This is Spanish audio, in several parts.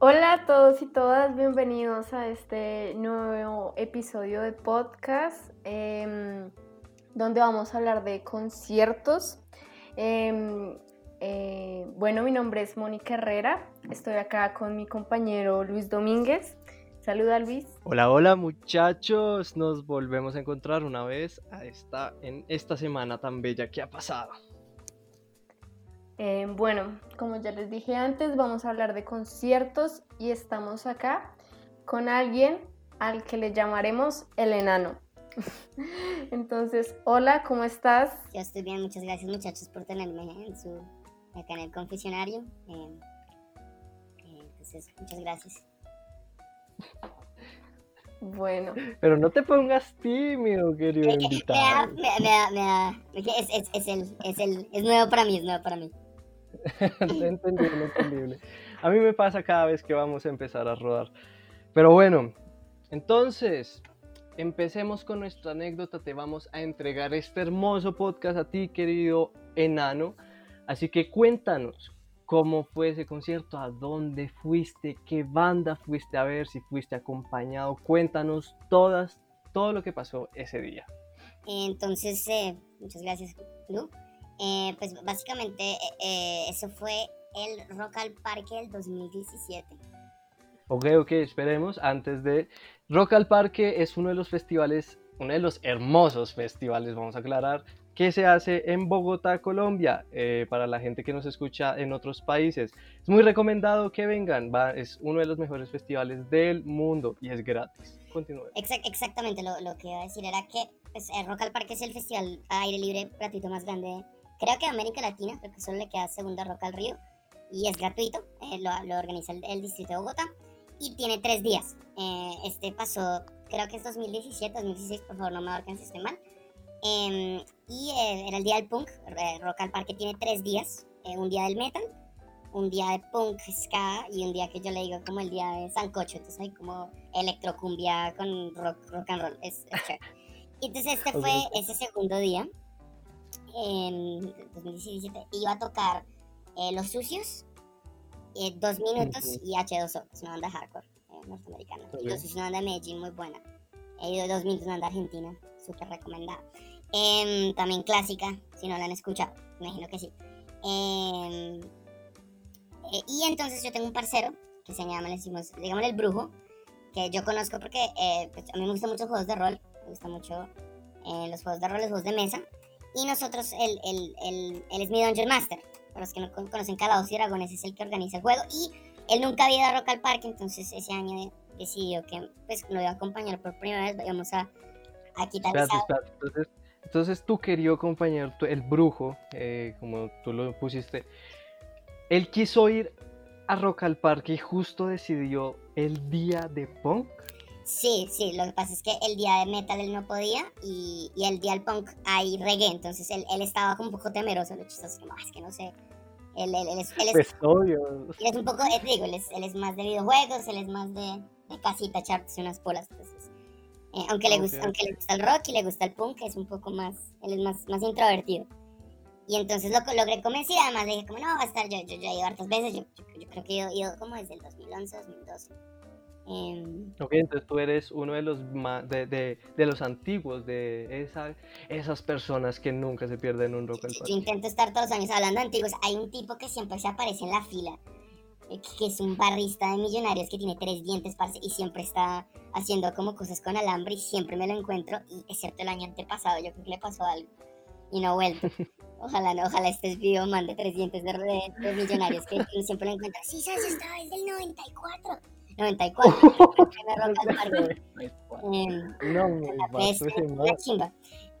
Hola a todos y todas, bienvenidos a este nuevo episodio de podcast em, donde vamos a hablar de conciertos. Em, eh, bueno, mi nombre es Mónica Herrera, estoy acá con mi compañero Luis Domínguez. Saluda Luis. Hola, hola muchachos, nos volvemos a encontrar una vez a esta, en esta semana tan bella que ha pasado. Eh, bueno, como ya les dije antes, vamos a hablar de conciertos y estamos acá con alguien al que le llamaremos el enano. Entonces, hola, ¿cómo estás? Yo estoy bien, muchas gracias muchachos por tenerme en su, acá en el confesionario. Eh, eh, entonces, muchas gracias. Bueno. Pero no te pongas tímido, querido invitado. Me da, me da, me da, es, es, es, el, es, el, es nuevo para mí, es nuevo para mí. entendible, entendible. A mí me pasa cada vez que vamos a empezar a rodar. Pero bueno, entonces, empecemos con nuestra anécdota. Te vamos a entregar este hermoso podcast a ti, querido enano. Así que cuéntanos cómo fue ese concierto, a dónde fuiste, qué banda fuiste a ver, si fuiste acompañado. Cuéntanos todas, todo lo que pasó ese día. Entonces, eh, muchas gracias, Lu. Eh, pues básicamente eh, eh, eso fue el Rock al Parque del 2017. Ok, ok, esperemos. Antes de... Rock al Parque es uno de los festivales, uno de los hermosos festivales, vamos a aclarar, que se hace en Bogotá, Colombia, para la gente que nos escucha en otros países. Es muy recomendado que vengan, va, es uno de los mejores festivales del mundo y es gratis. Continúe. exactamente, lo, lo, que iba a decir era que pues, el Rock al Parque es el festival aire libre gratuito más grande creo que América Latina, porque solo le queda segunda Roca al Río, y es gratuito, eh, lo, organiza el, Distrito de Bogotá, y tiene tres días. Eh, este pasó, creo que es 2017, 2016, por favor no me abarquen si estoy mal. Em, y eh, era el día del punk, Rock al Parque tiene tres días, un día del metal, un día de punk, ska, y un día que yo le digo como el día de sancocho, entonces hay como electrocumbia con rock, rock and roll, es, Y entonces este fue ese segundo día, en 2017 iba a tocar eh, Los Sucios, eh, Dos Minutos y H2O, es una banda hardcore eh, norteamericana. Los Sucios es una banda de Medellín muy buena. He ido Dos Minutos, una banda argentina, súper recomendada. Em, también clásica, si no la han escuchado, imagino que sí. Em, y entonces yo tengo un parcero que se llama, le decimos, digamos el brujo, que yo conozco porque pues, a mí me gustan mucho juegos de rol, me gustan mucho los juegos de rol, los juegos de mesa. Y nosotros, él, el el él es mi Dungeon Master. Para los que no conocen Calabozos y Dragones, es el que organiza el juego. Y él nunca había ido a Rock al Parque, entonces ese año decidió que pues, lo iba a acompañar por primera vez. Vamos a, a quitar Entonces, entonces, tu querido compañero, el brujo, eh, como tú lo pusiste, él quiso ir a Rock al Parque y justo decidió el día de punk. Sí, sí, lo que pasa es que el día de metal él no podía y, y el día del punk hay reggae, entonces él, él estaba como un poco temeroso, lo chistoso, como, es que no sé, él, él, él es, él es, pues obvio. Él es un poco, eh, digo, él es, él es, más de videojuegos, él es más de, de casita, echarse unas polas, entonces, eh, aunque, le gusta, aunque le gusta el rock y le gusta el punk, es un poco más, él es más, más introvertido. Y entonces lo logré convencer, además le dije como, no, va a estar, yo, yo, yo he ido hartas veces, yo, yo, creo que he ido como desde el 2011, 2012 Ok, entonces tú eres uno de los, de, de, de, los antiguos, de esa, esas personas que nunca se pierden un rock al Yo intento estar todos los años hablando de antiguos. Hay un tipo que siempre se aparece en la fila, eh, que es un barrista de millonarios que tiene tres dientes, parce, y siempre está haciendo como cosas con alambre y siempre me lo encuentro, y excepto el año antepasado, yo creo que le pasó algo y no ha vuelto. Ojalá, no, ojalá este video mande tres dientes de, de, millonarios que siempre lo encuentra. Sí, sabes, estaba desde el 94. 94. eh, no, chimba.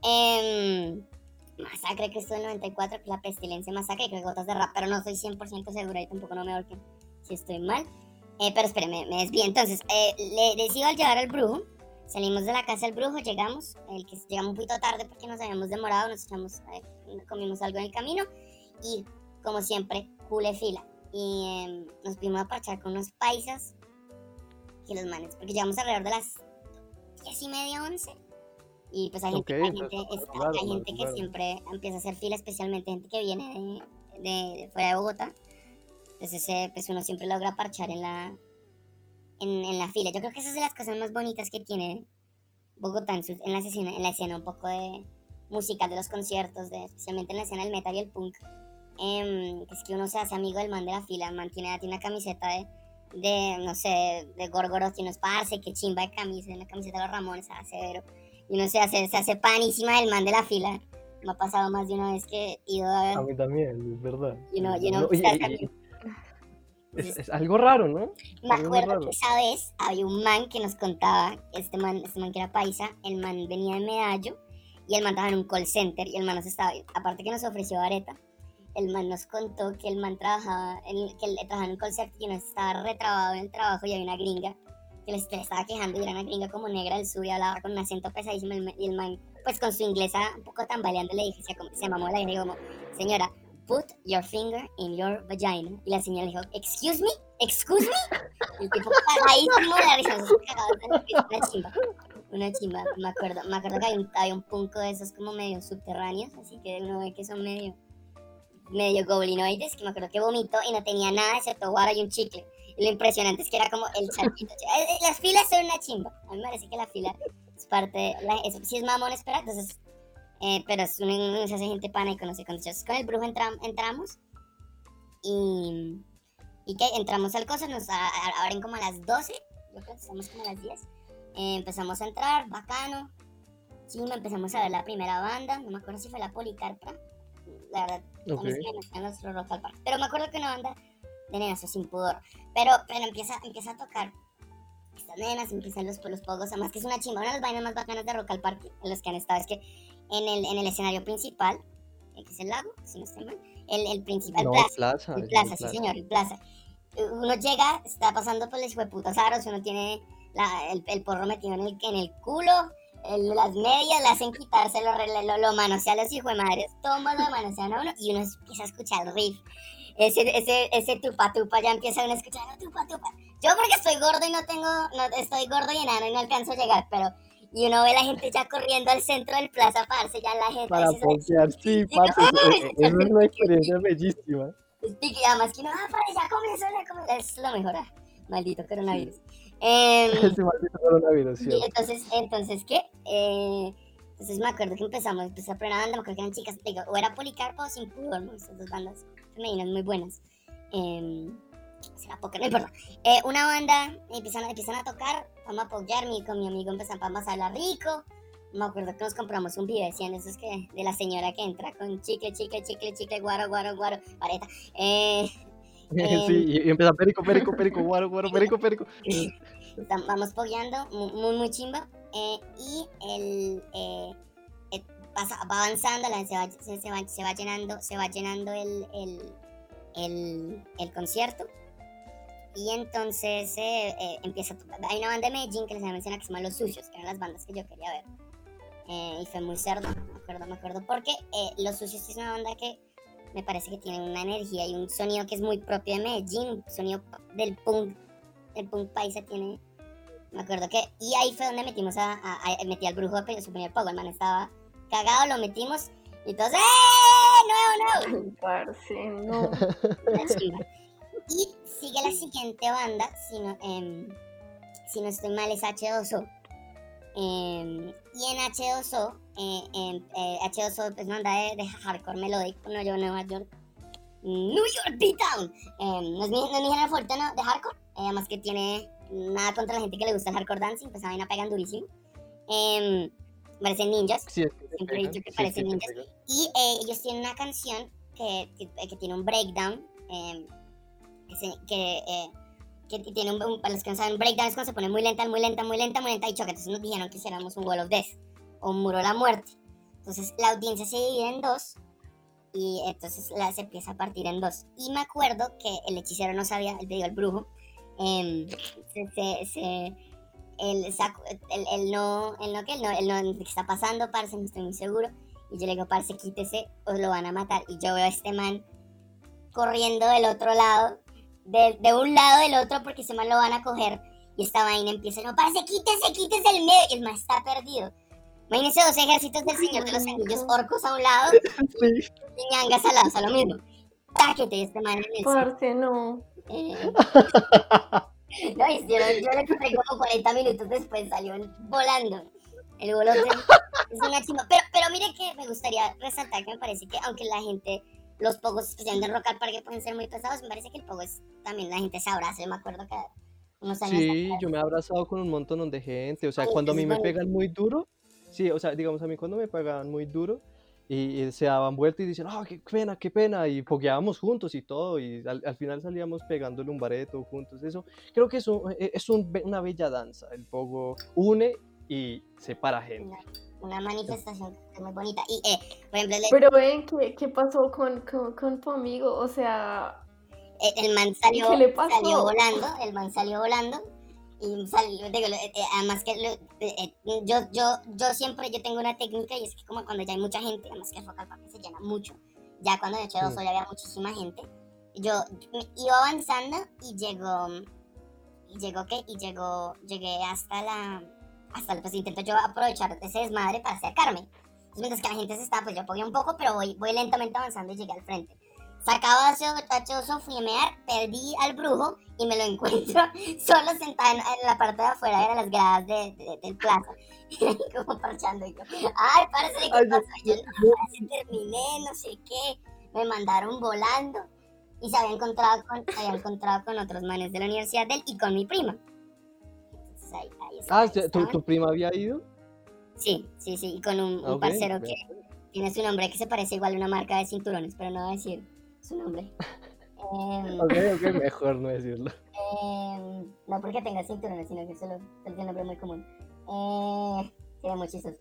Eh, masacre que estuvo en 94, la pestilencia masacre, que gotas de rap, pero no estoy 100% segura y tampoco no me que si estoy mal. Eh, pero espérame, me desvío. Entonces, eh, le decido al llevar al brujo. Salimos de la casa del brujo, llegamos, el que llegamos un poquito tarde porque nos habíamos demorado, nos echamos, eh, comimos algo en el camino y como siempre, cule fila. Y em, nos fuimos a parchar con unos paisas que los manes, porque llegamos alrededor de las 10 y media, 11. Y pues hay gente, hay gente, hay gente que siempre empieza a hacer fila, especialmente gente que viene de, de, fuera de Bogotá. Entonces pues uno siempre logra parchar en la, en, en la fila. Yo creo que esa es de las cosas más bonitas que tiene Bogotá en, su- en la, escena, en la escena un poco de musical de los conciertos, de, especialmente en la escena del metal y el punk. Que es que uno se hace amigo del man de la fila, el man tiene, tiene una camiseta de, de, no sé, de Gorgoroth y unos parce, que chimba de camisa, una camiseta de los Ramones, ah, severo. Y uno se hace, se hace panísima del man de la fila. Me ha pasado más de una vez que he ido a A mí también, es verdad. You know, you know, No, es, es algo raro, ¿no? Me Algo acuerdo que esa vez había un man que nos contaba, este man, este man que era paisa, el man venía de Medallo y el man trabajaba en un call center y el man nos estaba, aparte que nos ofreció vareta, el man nos contó que el man trabajaba en, que él trabajaba en un center y nos estaba retrabado en el trabajo y había una gringa que le estaba quejando y era una gringa como negra del sur y hablaba con un acento pesadísimo el y el man pues con su inglesa un poco tambaleando le dije, se, se mamó la dijo como, señora, put your finger in your vagina. Y la señora le dijo, excuse me, excuse me. El tipo cagadísimo de la risa, una chimba. Una chimba, me acuerdo, me acuerdo que había un, había un punco de esos como medio subterráneos, así que uno ve que son medio, medio goblinoides, que me acuerdo que vomitó y no tenía nada excepto guaro y un chicle. Y lo impresionante es que era como el charquito. Eh, eh, Las filas son una chimba. A mí me parece que la fila es parte, de la, eso, si es mamón, espera, entonces eh, pero es uno se hace gente pana y conoce condiciones. Con el brujo entram- entramos y, y que entramos al cosa, nos a- a- abren como a las 12, yo creo que estamos como a las 10. Eh, empezamos a entrar, bacano. Sí, empezamos a ver la primera banda, no me acuerdo si fue la Policarpa. La verdad, Ok. a mí me Rock al Parque. Pero me acuerdo que una banda de nenas, o sin pudor. Pero, pero empieza, empieza a tocar estas nenas, empiezan los, los pogos, además que es una chimba. Una de las vainas más bacanas de Rock al Parque, en los que han estado, es que en el, en el escenario principal, que es el lago, si no estoy mal, el, el principal, No, plaza, plaza. el plaza, una sí señor, el plaza. Uno llega, está pasando por el hijo de putas aros, uno tiene la- el, el porro metido en el, en el culo, el- las medias le hacen quitarse, lo, re- lo, lo manosea a los hijos de madres, toma lo manosean a uno y uno empieza a escuchar el riff. Ese, ese, ese tupa tupa, ya empieza uno a escuchar "Oh, tupa tupa. Yo porque estoy gordo y no tengo, no, estoy gordo y enano y no alcanzo a llegar, pero... Y uno ve la gente ya corriendo al centro del plaza, parce, ya la gente... Para ponkear, sí, parce, es una experiencia bellísima. y que además que no, ah, parce, ya comenzó. Es lo mejor, ah, maldito coronavirus. Ese maldito coronavirus, y ¿cierto? entonces, entonces, ¿qué? Eh, entonces me acuerdo que empezamos, empecé a poner una banda, me acuerdo que eran chicas, digo, o era Policarpo o Sin Pudor, ¿no? Esas dos bandas femeninas muy buenas. Eh, será poca, no importa. Eh, una banda, empiezan, empiezan a tocar, vamos a apoyar, mi, con mi amigo empezamos a pasarla rico. Me acuerdo que nos compramos un video, decían esos que, de la señora que entra con chicle, chicle, chicle, chicle, guaro, guaro, guaro, vareta. Eh, Sí, y, y empieza perico, perico, perico, guaro, guaro, perico, perico. Vamos pogueando, mu- muy, muy chimba. eh, y el, eh, eh, pasa, va avanzando, la- se, va, se, se va, se va llenando, se va llenando el, el, el, el concierto. Y entonces eh, eh, empieza, hay una banda de Medellín que les voy a mencionar que se llama Los Sucios, que eran las bandas que yo quería ver. Y fue muy cerdo, me acuerdo, me acuerdo, porque Los Sucios es una banda que me parece que tiene una energía y un sonido que es muy propio de Medellín, sonido del punk, el punk paisa tiene, me acuerdo que, y ahí fue donde metimos a, a- a- metí al brujo de su primer pogo, el man estaba cagado, lo metimos, y todos, ¡eh! ¡Nuevo, nuevo! Parce, no. Y sigue la siguiente banda, si no, em, si no estoy mal, es H2O. Em, y en H2O, eh, em, eh, H2O es una banda de, de hardcore melodic, no yo Nueva York. New York Beatdown. Em, no, es mi, no es mi género favorito no, de hardcore, eh, además que tiene nada contra la gente que le gusta el hardcore dancing, pues a mí me pegan durísimo. Em, parecen ninjas. Sí, es que se Siempre he dicho que sí, parecen sí, ninjas. Y eh, ellos tienen una canción que, que, que tiene un breakdown. eh, que, se- que, eh, que tiene un, un- Para los que no saben, breakdown es cuando se pone muy lenta, muy lenta, muy lenta, muy lenta y choca. Entonces nos dijeron que hiciéramos un Wall of Death o muro la muerte. Entonces la audiencia se divide en dos y entonces la, se empieza a partir en dos. Y me acuerdo que el hechicero no sabía, el, digo, el brujo, em, se, se, se- él, sacó- él, él no, él no, que él no, él no, ¿qué está pasando, parce? No estoy muy seguro. Y yo le digo, parce, quítese o lo van a matar. Y yo veo a este man corriendo del otro lado, de, de un lado del otro, porque ese man lo van a coger. Y esta vaina empieza, no, parce, quítese, quítese el medio. Y el man está perdido. Imagínense dos ejércitos del Señor de los Anillos, orcos a un lado Sí. y ñangas al lado, o sea, lo mismo. Táquete, y este man en el Parce, no. eh, No, y yo, yo lo encontré como 40 minutos después, salió volando. El bolote es una chimba. Pero, pero mire que me gustaría resaltar que me parece que aunque la gente, los pogos especialmente de Rock al Parque pueden ser muy pesados, me parece que el pogo es también la gente se abraza. Yo me acuerdo que unos años Sí, atrás- yo me he abrazado con un montón de gente. O sea, Ay, cuando a mí me bonito. pegan muy duro, sí, o sea, digamos a mí cuando me pegaban muy duro y, y se daban vuelta y dicen, ah, qué pena, qué pena, y pogueábamos juntos y todo, y al, al final salíamos pegándole un bareto juntos. Eso creo que es, un- e- es un be- una bella danza. El pogo une y separa gente. Una, una manifestación muy bonita. Y, eh, por ejemplo, el, Pero ven, ¿qué, qué pasó con, con, con tu amigo? O sea, el- el man salió, ¿Qué le salió volando, el man salió volando. Y salió, digo, eh, eh, además que lo- eh, eh, yo, yo, yo siempre yo tengo una técnica y es que como cuando ya hay mucha gente, además que el Rock al Parque se llena mucho, ya cuando en el H2 Mm. ya había muchísima gente, yo me iba avanzando y llegó, y llegó qué, y llegó, llegué hasta la, hasta pues intento yo aprovechar ese desmadre para acercarme. Entonces, mientras que la gente se está, pues yo podía un poco, pero voy, voy lentamente avanzando y llegué al frente. Sacaba H2O, fui a mear, perdí al brujo y me lo encuentro solo sentado en, la parte de afuera de las gradas de, de- del plaza. como parchando y yo, ay, parece que pasó. Yo, no, terminé, no sé qué. Me mandaron volando y se había encontrado con, se había encontrado con otros manes de la universidad de él y con mi prima. Entonces ahí, ahí Ah, ¿tu, tu prima había ido? Sí, sí, sí, y con un, un parcero que tiene su nombre que se parece igual a una marca de cinturones, pero no voy a decir su nombre. Em, Ok, ok, mejor no decirlo. em, no porque tenga cinturones, sino que solo tiene un nombre muy común. Eh, sería muy chistoso.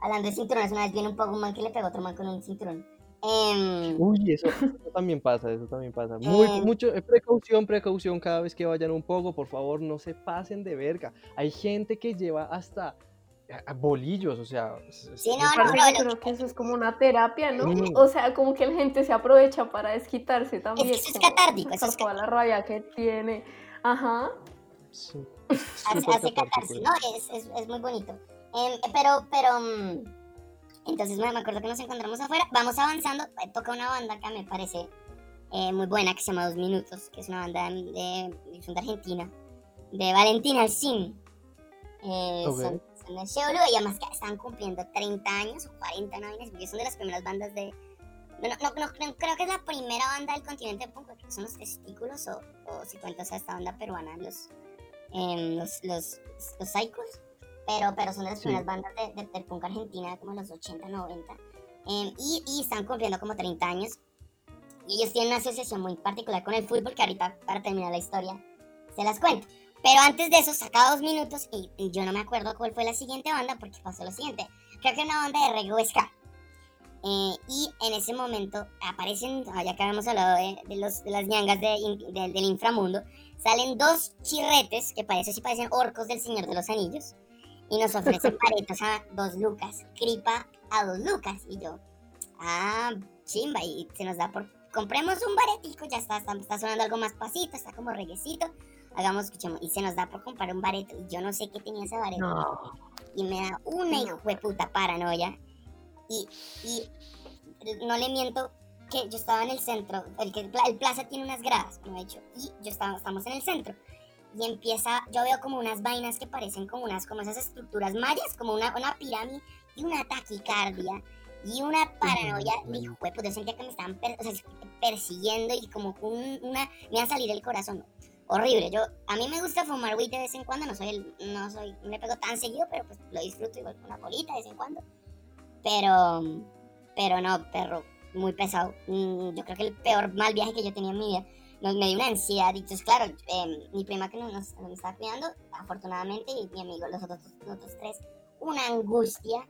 Hablando de cinturones, una vez viene un poco un man que le pegó a otro man con un cinturón. Em, Uy, eso, eso también pasa, eso también pasa. Muy, Eh. mucho, eh, precaución, precaución cada vez que vayan un poco, por favor, no se pasen de verga. Hay gente que lleva hasta eh, bolillos, o sea... Sí, no, no, creo que eso es como una terapia, ¿no? Sí. O sea, como que la gente se aprovecha para desquitarse también. eso es catártico, eso es toda la rabia que tiene. Ajá. sí, hace, hace catarsis, eso. ¿no? Es, es, es muy bonito. Em, pero, pero, mm, entonces me, me acuerdo que nos encontramos afuera, vamos avanzando, eh, toca una banda que me parece eh, muy buena, que se llama Dos Minutos, que es una banda de, de, son de Argentina, de Valentina Alcin. Eh, Ok. son, de Seúl y además que están cumpliendo 30 años o 40 años, porque son de las primeras bandas de... No, no, no, no, no, creo que es la primera banda del continente punk, creo que son los testículos o, o si cuentas a esta banda peruana, los, em, los, los, los Psychos, pero, pero son de las Sí. primeras bandas de, de- del punk argentina, como los 80, 90, em, y, y están cumpliendo como 30 años. Y ellos tienen una asociación muy particular con el fútbol, que ahorita, para terminar la historia, se las cuento. Pero antes de eso, saca dos minutos y, y yo no me acuerdo cuál fue la siguiente banda, porque pasó lo siguiente. Creo que una banda de reggae ska. Eh, y en ese momento aparecen, ya que habíamos hablado de, de los, de las ñangas de- del inframundo, salen dos chirretes que parece si parecen orcos del Señor de los Anillos y nos ofrecen paretos a dos lucas, cripa a dos lucas y yo, ah, chimba y se nos da por, compremos un baretico, ya está, está, está sonando algo más pasito, está como reguecito, hagamos, escuchemos, y se nos da por comprar un bareto y yo no sé qué tenía ese bareto No. y me da una hijo de puta paranoia. Y, y no le miento que yo estaba en el centro, el, que, el plaza tiene unas gradas, como he dicho, y yo estaba, estamos en el centro. Y empieza, yo veo como unas vainas que parecen como unas, como esas estructuras mayas, como una, una pirámide, y una taquicardia, y una paranoia, hijo de puta, yo sentía que me estaban per- o sea, persiguiendo y como un- una, me iba a salir el corazón. Horrible, yo, a mí me gusta fumar weed de vez en cuando, no soy, el, no soy, me pego tan seguido, pero pues lo disfruto igual con una bolita de vez en cuando. Pero, pero no, perro, muy pesado. Mm, Yo creo que el peor mal viaje que yo tenía en mi vida. Nos, me dio una ansiedad. Y entonces, claro, eh, mi prima que nos, nos, estaba cuidando, afortunadamente, y mi amigo, los otros, los otros tres, una angustia.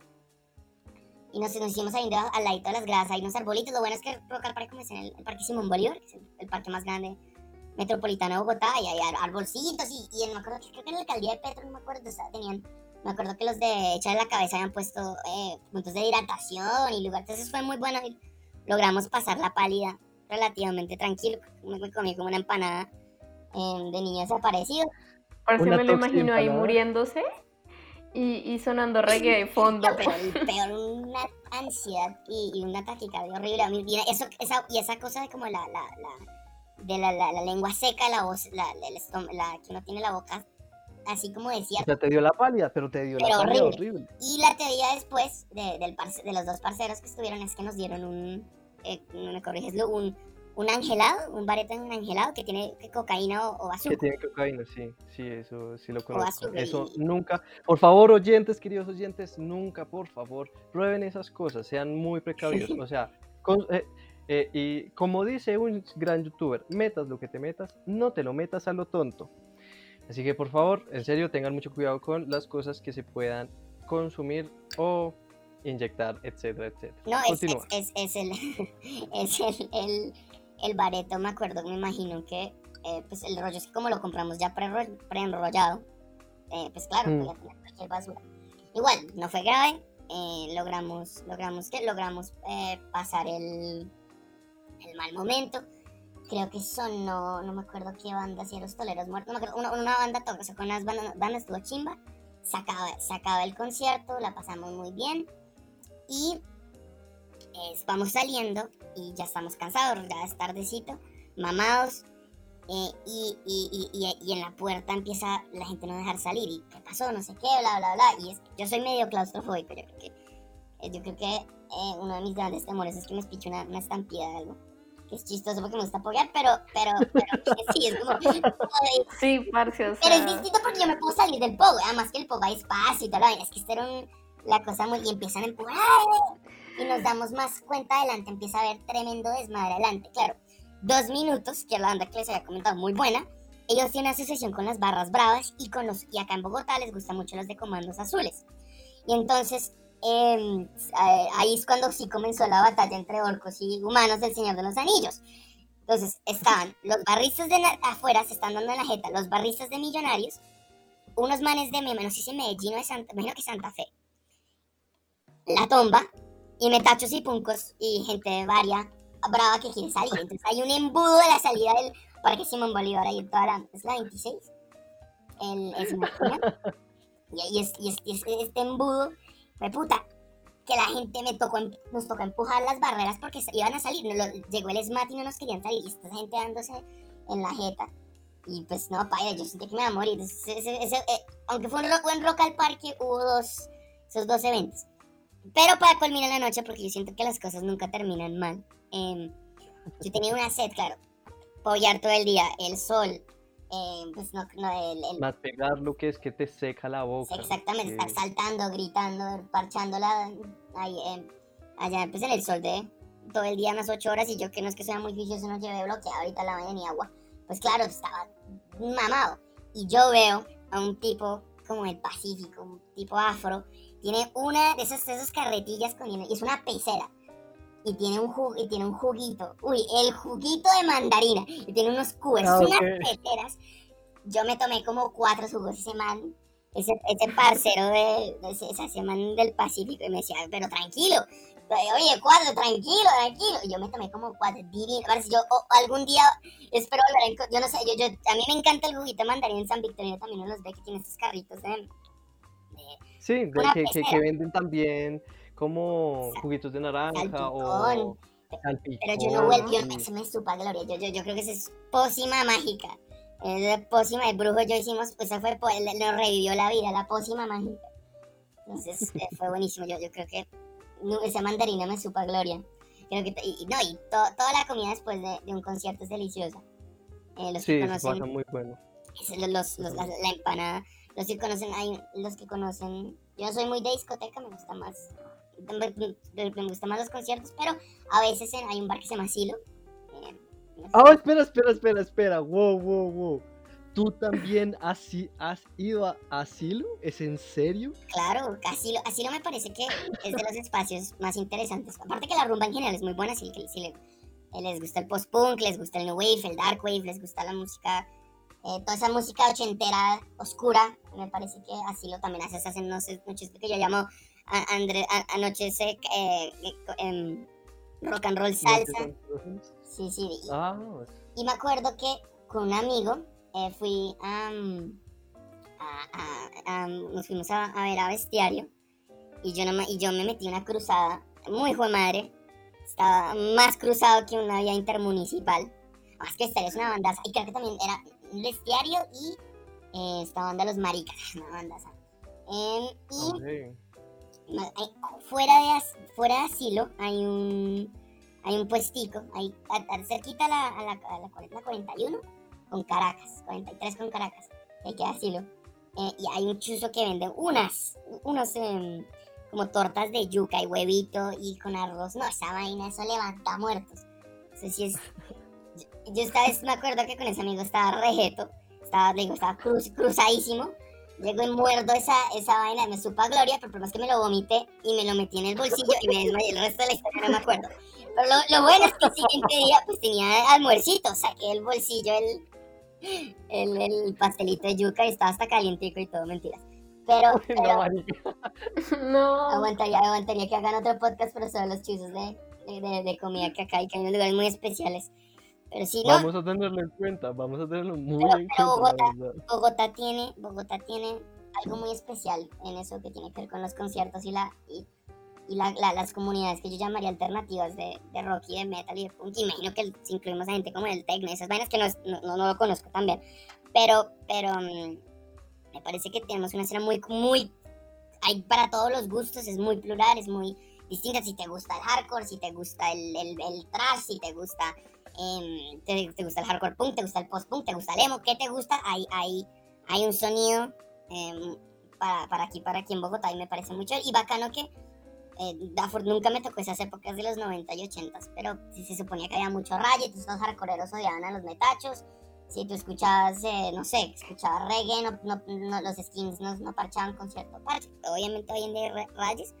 Y nos, nos hicimos ahí al ladito de las gradas, hay unos arbolitos. Lo bueno es que Rock al Parque es en el, el Parque Simón Bolívar, que es el, el parque más grande metropolitano de Bogotá, y hay ar- arbolcitos. Y, y en- me acuerdo que creo que en la alcaldía de Petro, no me acuerdo, o sea, tenían me acuerdo que los de Echar la Cabeza habían puesto eh, puntos de hidratación y lugar. Entonces fue muy bueno y logramos pasar la pálida relativamente tranquilo. Me, me comí como una empanada eh, de niño desaparecido. Parece Una me lo imagino ahí muriéndose y, y sonando reggae de fondo. No, pero el peor, una ansiedad y, y una taquicardia horrible. A mí, y eso, esa, y esa cosa de como la, la, la, de la, la, la lengua seca, la voz, la, la- que uno tiene la boca así como decía, O sea, te dio la pálida, pero te dio la Pero pálida horrible. horrible. Y la teoría después de, del parce- de los dos parceros que estuvieron es que nos dieron un, eh, no me corriges, un, un angelado, un bareto en un angelado que tiene cocaína o, o Que azúcar. tiene cocaína, sí, sí, eso sí lo conozco. Eso y- nunca, por favor, oyentes, queridos oyentes, nunca, por favor, prueben esas cosas, sean muy precavidos. O sea, con- eh, eh, y como dice un gran youtuber, metas lo que te metas, no te lo metas a lo tonto. Así que por favor, en serio, tengan mucho cuidado con las cosas que se puedan consumir o inyectar, etcétera, etcétera. No, es, Continúa. es, es, es el, es el, el, el bareto, me acuerdo, me imagino que eh, pues el rollo es que como lo compramos ya pre- preenrollado, eh, pues claro, Mm. cualquier basura. Igual, no fue grave, eh, logramos, logramos que logramos pasar el, el mal momento. Creo que sonó, no me acuerdo qué banda, si los toleros muertos, no me acuerdo, una, una banda toca, o sea, con las bandas, bandas estuvo chimba, se acaba, se acaba el concierto, la pasamos muy bien y vamos saliendo y ya estamos cansados, ya es tardecito, mamados. eh, y, y, y, y- y en la puerta empieza la gente no dejar salir. ¿Y qué pasó? No sé qué, bla, bla, bla. Y es, yo soy medio claustrofóbico. Yo creo que, eh, yo creo que eh, uno de mis grandes temores es que me espiche una, una estampida de algo. Es chistoso porque me gusta apoyar, pero, pero, pero sí, es como. Sí, parce, o pero es distinto porque yo me puedo salir del pogo. Además que el pogo hay espacio y vaina. Es que esto era un- la cosa muy... Y empiezan a empujar. Y nos damos más cuenta adelante. Empieza a haber tremendo desmadre adelante. Claro, dos minutos, que la banda que les había comentado, muy buena. Ellos tienen asociación con las barras bravas y, con los, y acá en Bogotá les gustan mucho los de comandos azules. Y entonces... eh, ahí es cuando sí comenzó la batalla entre orcos y humanos del Señor de los Anillos. Entonces estaban los barristas de afuera, se están dando en la jeta, los barristas de millonarios, unos manes de, me no sé si Medellín o de Santa, imagino que Santa Fe, la tomba, y metachos y puncos y gente varia, brava que quiere salir. Entonces hay un embudo de la salida del Parque Simón Bolívar ahí en toda la, es la 26, el, es y, y es, y es- y es- este embudo, de puta, que la gente me tocó, em- nos tocó empujar las barreras porque iban a salir. lo- llegó el SMAT y no nos querían salir. Y esta gente dándose en la jeta. Y pues no, paila, yo sentí que me iba a morir. Ese- eh, aunque fue un ro- buen rock al parque, hubo dos, esos dos eventos. Pero para culminar la noche, porque yo siento que las cosas nunca terminan mal. em, yo tenía una sed, claro. Pollar todo el día, el sol. Em, pues no, no el, el- Más pegar lo que es que te seca la boca. Exactamente, que- estar saltando, gritando, parchándola ahí, eh, allá pues en el sol de todo el día, unas ocho horas, y yo que no es que sea muy juicioso, no llevé bloqueado ahorita la mañana ni agua. Pues claro, estaba mamado. Y yo veo a un tipo como el Pacífico, un tipo afro, tiene una de esas, de esas carretillas con y es una pecera. Y tiene un ju- y tiene un juguito. Uy, el juguito de mandarina. Y tiene unos cubos, Ah, unas ok. peceras. Yo me tomé como cuatro jugos ese man ese, ese parcero de, de ese, ese man del Pacífico y me decía, pero tranquilo, oye, cuatro, tranquilo, tranquilo. Y yo me tomé como cuatro, divino. Yo o- algún día espero volver a yo no sé, yo, yo, a mí me encanta el juguito de mandarín en San Victorino, también uno los ve que tiene estos carritos de... de- Sí, de que, que- que venden también como juguitos de naranja o salpicón. Pero yo no salpicón, vuelvo, se me supa gloria, yo, yo, yo creo que esa es pócima mágica. Es de pócima de brujo, yo hicimos, pues esa fue, nos revivió la vida, la pócima mágica. Entonces eh, fue buenísimo, yo, yo creo que no, esa mandarina me supa gloria. Creo que, y, no, y to- toda la comida después de, de un concierto es deliciosa. Eh, los Sí, que conocen, pasa muy bueno. es los, los- los- la, la empanada, los que conocen, hay los que conocen, yo soy muy de discoteca, me gusta más, me, me- gustan más los conciertos, pero a veces hay un bar que se llama Silo. eh, no sé, Ah, espera, espera, espera, espera. Wow, wow, wow. ¿Tú también has, has ido a asilo? ¿Es en serio? Claro, Asilo, Asilo me parece que es de los espacios más interesantes. Aparte que la rumba en general es muy buena, si, si le- eh, les gusta el post-punk, les gusta el new wave, el dark wave, les gusta la música, eh, toda esa música ochentera, oscura, me parece que Asilo también hace esas noches que yo llamo a, Andre, a, a noches eh, rock and roll salsa. Sí, sí, y- Ah, y me acuerdo que con un amigo eh, fui a, a- nos fuimos a, ver a Bestiario y yo, no me, y yo me metí una cruzada muy hijo de madre. Estaba más cruzado que una vía intermunicipal. Más que Stereo es una banda, y creo que también era un bestiario y eh, esta banda Los Maricas, una banda. Em, y fuera, de, fuera de asilo hay un, hay un puestico, ahí, cerquita a la, a la, a la 41 con Caracas, 43 con Caracas, hay que asilo. Eh, y hay un chuzo que vende unas, unos em, como tortas de yuca y huevito y con arroz. No, esa vaina, eso levanta muertos. Eso sí es. Yo, esta vez me acuerdo que con ese amigo estaba rejeto, estaba, digo, estaba cruzadísimo. Llego y muerdo esa, esa vaina, me supa gloria, pero por más que me lo vomité y me lo metí en el bolsillo y me desmayé. El resto de la historia no me acuerdo. Pero lo, lo bueno es que el siguiente día pues tenía almuercito, saqué el bolsillo, el, el, el pastelito de yuca y estaba hasta calientico y todo, mentiras. Pero, no, Aguantaría, aguantaría que hagan otro podcast, pero sobre los chuzos de, de, de, comida que acá hay, que hay unos lugares muy especiales. Pero sí, no. Vamos a tenerlo en cuenta, vamos a tenerlo muy en cuenta. Bogotá, Bogotá, tiene, Bogotá tiene algo muy especial en eso que tiene que ver con los conciertos y la y, y la, las comunidades que yo llamaría alternativas de, de, rock y de metal y de punk. Imagino que si incluimos a gente como el techno, esas vainas que no, no, no, lo conozco también. Pero, pero mm, me parece que tenemos una escena muy, muy, hay para todos los gustos, es muy plural, es muy distinta. Si te gusta el hardcore, si te gusta el, el, el trash, si te gusta, eh, te, te, gusta el hardcore punk, te gusta el post punk, te gusta el emo, ¿qué te gusta? Hay, hay, hay un sonido eh, para, para aquí, para aquí en Bogotá y me parece mucho. Y bacano que eh, nunca me tocó esas épocas de los 90 y 80, pero si se suponía que había mucho rayo, y los hardcoreeros odiaban a los metachos. Si tú escuchabas, eh, no sé, escuchabas reggae, no, no, los skins no, no, parchaban con cierto parche. Obviamente hoy en día hay rayos,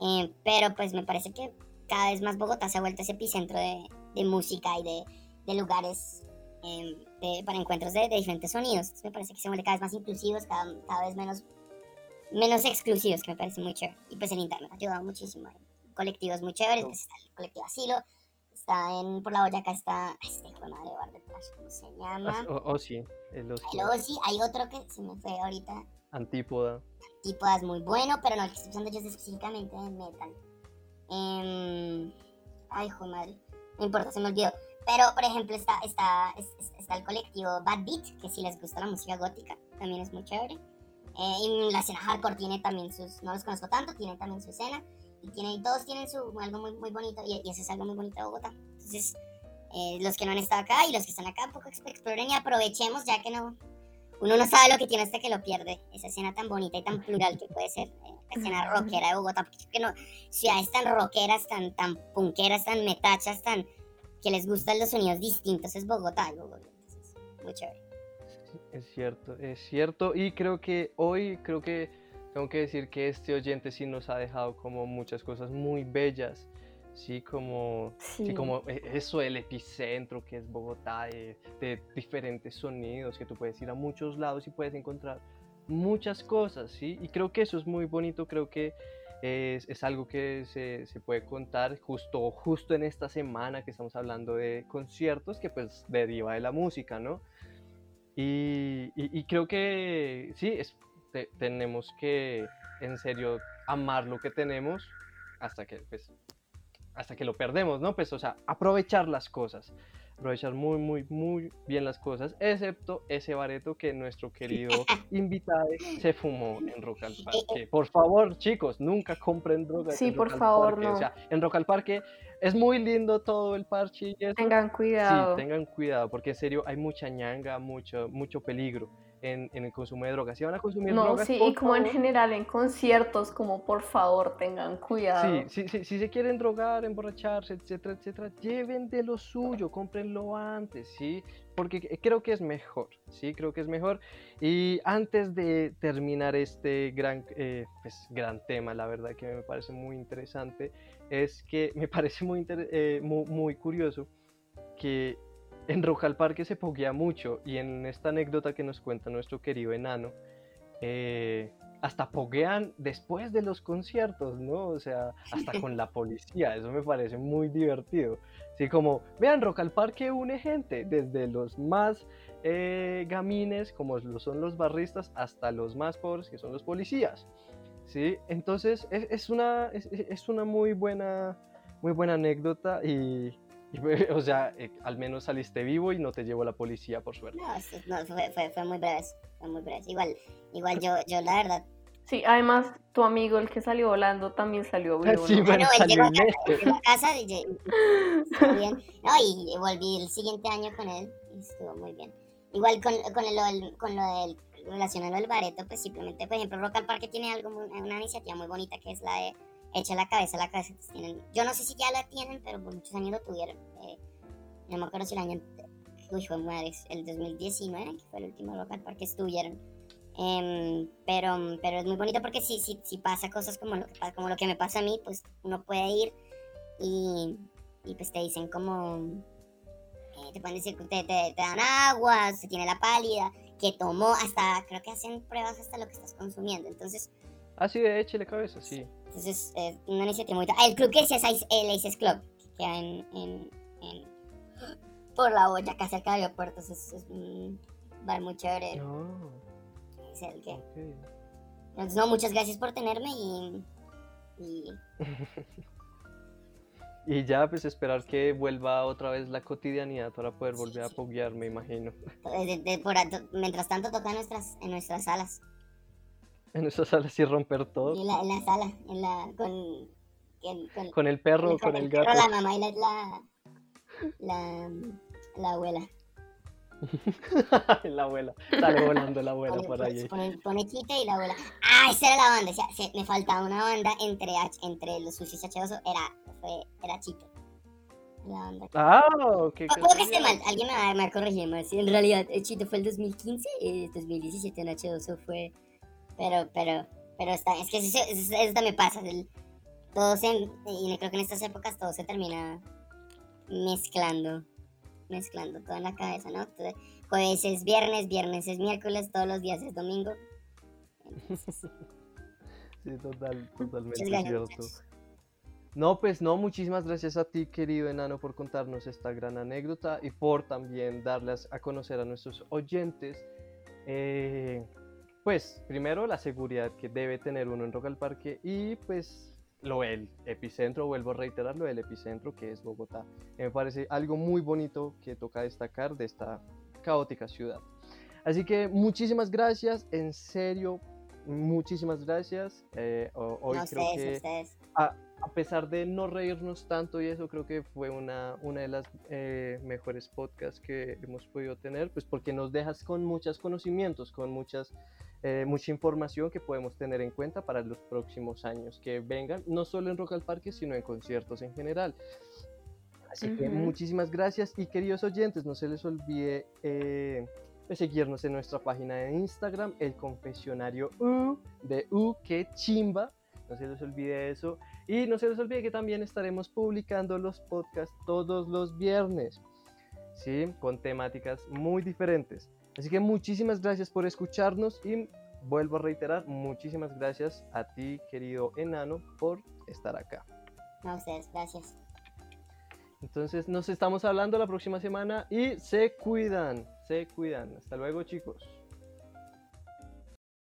eh, pero pues me parece que cada vez más Bogotá se ha vuelto ese epicentro de, de música y de, de lugares em, para encuentros de, diferentes sonidos. Entonces me parece que se vuelve cada vez más inclusivos, cada, cada vez menos menos exclusivos, que me parece muy chévere. Y pues el internet ha ayudado muchísimo. Hay colectivos muy chéveres, pues está el colectivo Asilo, está en, por la Boyacá está, este hijo de madre bar detrás, ¿cómo se llama? O, Osi, el Osi. El Osi, hay otro que se me fue ahorita. Antípoda. Antípoda es muy bueno, pero no, el que estoy usando yo es específicamente metal. Eh, ay, hijo madre, no importa, se me olvidó. Pero, por ejemplo, está, está, está el colectivo Bad Beat, que si les gusta la música gótica, también es muy chévere. Eh, y la escena hardcore tiene también sus, no los conozco tanto, tiene también su escena. Y tiene, todos tienen su, algo muy, muy bonito, y, y eso es algo muy bonito de Bogotá. Entonces, eh, los que no han estado acá y los que están acá, poco exploren y aprovechemos, ya que no, uno no sabe lo que tiene hasta que lo pierde. Esa escena tan bonita y tan plural que puede ser eh, la escena rockera de Bogotá. Porque no, ciudades tan rockeras, tan, tan punqueras, tan metachas, tan que les gustan los sonidos distintos, es Bogotá. Bogotá. Entonces, muy chévere. Es cierto, es cierto. Y creo que hoy, creo que tengo que decir que este oyente sí nos ha dejado como muchas cosas muy bellas. Sí, como, sí. sí como e, eso, el epicentro que es Bogotá, de, de, diferentes sonidos, que tú puedes ir a muchos lados y puedes encontrar muchas cosas, ¿sí? Y creo que eso es muy bonito, creo que es, es algo que se, se, puede contar justo, justo en esta semana que estamos hablando de conciertos, que pues deriva de la música, ¿no? Y, y, y creo que sí, es, te, tenemos que en serio amar lo que tenemos hasta que, pues, hasta que lo perdemos, ¿no? Pues, o sea, aprovechar las cosas, aprovechar muy, muy, muy bien las cosas, excepto ese bareto que nuestro querido invitado se fumó en Rock al Parque. Por favor, chicos, nunca compren drogas. Sí, en por Rock favor, no. O sea, en Rock al Parque es muy lindo todo el parche y eso. Tengan cuidado. Sí, tengan cuidado, porque en serio hay mucha ñanga, mucho, mucho peligro en, en el consumo de drogas. Si van a consumir no, drogas, sí, y como en favor, general en conciertos, como por favor tengan cuidado. Sí, sí, sí, si se quieren drogar, emborracharse, etcétera, etcétera, lleven de lo suyo, cómprenlo antes, ¿sí? Porque creo que es mejor, ¿sí? Creo que es mejor. Y antes de terminar este gran, eh, pues, gran tema, la verdad que me parece muy interesante, es que me parece muy, eh, muy, muy curioso que en Rock al Parque se poguea mucho y en esta anécdota que nos cuenta nuestro querido enano, eh, hasta poguean después de los conciertos, ¿no? O sea, hasta con la policía, eso me parece muy divertido. Así como, vean, Rock al Parque une gente, desde los más eh, gamines, como lo son los barristas, hasta los más pobres, que son los policías. ¿Sí? Entonces, es, una, es, una muy buena, muy buena anécdota y, o sea, eh, al menos saliste vivo y no te llevó la policía, por suerte. No, no fue, fue, fue, muy breve, fue muy breve. Igual, igual yo, yo la verdad... Sí, además tu amigo, el que salió volando, también salió vivo. Sí, ¿no? bueno, Ah, no, él llegó a casa, él llegó a casa y, bien. No, y volví el siguiente año con él y estuvo muy bien. Igual con, con, lo, del- con lo del relacionado al bareto, pues simplemente, por ejemplo, Rock al Parque tiene algo una iniciativa muy bonita que es la de Echa la cabeza, la cabeza. pues, tienen, yo no sé si ya la tienen, pero por muchos años lo tuvieron. Eh, no me acuerdo si el año, uy, fue madre, el 2019, que fue el último Rock al Parque, estuvieron. Em, pero, pero es muy bonito porque si, si, pasa cosas como lo, que, como lo que me pasa a mí, pues uno puede ir y, y pues te dicen como, eh, te pueden decir que te, te, te dan agua, se tiene la pálida, que tomó, hasta, creo que hacen pruebas hasta lo que estás consumiendo. Entonces, Ah, sí, de échale cabeza, sí. Entonces es una iniciativa muy... Ah, el club que es el Aces Club, que queda en, en, en- por la Boyacá, cerca del aeropuerto. Es, es un bar muy chévere. No, Es el que... ok. Entonces, no, muchas gracias por tenerme y... y Y ya, pues esperar que vuelva otra vez la cotidianidad para poder volver a poguear, me imagino. de- de- por mientras tanto toca en nuestras, en nuestras salas. En esa sala sí romper todo. En la, en la sala, en la, con, con, con- Con el perro, con el gato. perro, la mamá y la, la, la, la abuela. la abuela. Sale volando la abuela por ahí. pone, pone Chita y la abuela. Ah, esa era la banda. o sea, se- me faltaba una banda entre, entre los sushis H2O. Era, fue, era Chito. La banda. Ah, ok. Pu- Puedo que esté mal, alguien me va, a corregir más. Sí, en realidad, el Chito fue el 2015, y el 2017 en H2O fue. Pero, pero, pero está, es que eso, eso, eso también pasa. el- todo se, y creo que en estas épocas todo se termina mezclando. Mezclando todo en la cabeza, ¿no? Entonces, jueves es viernes, viernes es miércoles, todos los días es domingo. Sí, total, totalmente gracias. cierto. No, pues no, muchísimas gracias a ti, querido enano, por contarnos esta gran anécdota y por también darles a conocer a nuestros oyentes, eh, pues primero la seguridad que debe tener uno en Rock al Parque y pues lo del epicentro, vuelvo a reiterar lo del epicentro que es Bogotá. me parece algo muy bonito que toca destacar de esta caótica ciudad. Así que muchísimas gracias, en serio, muchísimas gracias. eh, ho- hoy No, creo ustedes, que ustedes. A pesar de no reírnos tanto y eso creo que fue una, una de las eh, mejores podcasts que hemos podido tener, pues porque nos dejas con muchos conocimientos, con muchas, eh, mucha información que podemos tener en cuenta para los próximos años que vengan, no solo en Rock al Parque, sino en conciertos en general. Así que Ujú. muchísimas gracias y queridos oyentes, no se les olvide eh, seguirnos en nuestra página de Instagram, el confesionario U de U, que chimba, no se les olvide eso. Y no se les olvide que también estaremos publicando los podcasts todos los viernes, ¿sí? Con temáticas muy diferentes. Así que muchísimas gracias por escucharnos y vuelvo a reiterar, muchísimas gracias a ti, querido enano, por estar acá. No, ustedes, gracias. Entonces nos estamos hablando la próxima semana y se cuidan, se cuidan. Hasta luego chicos.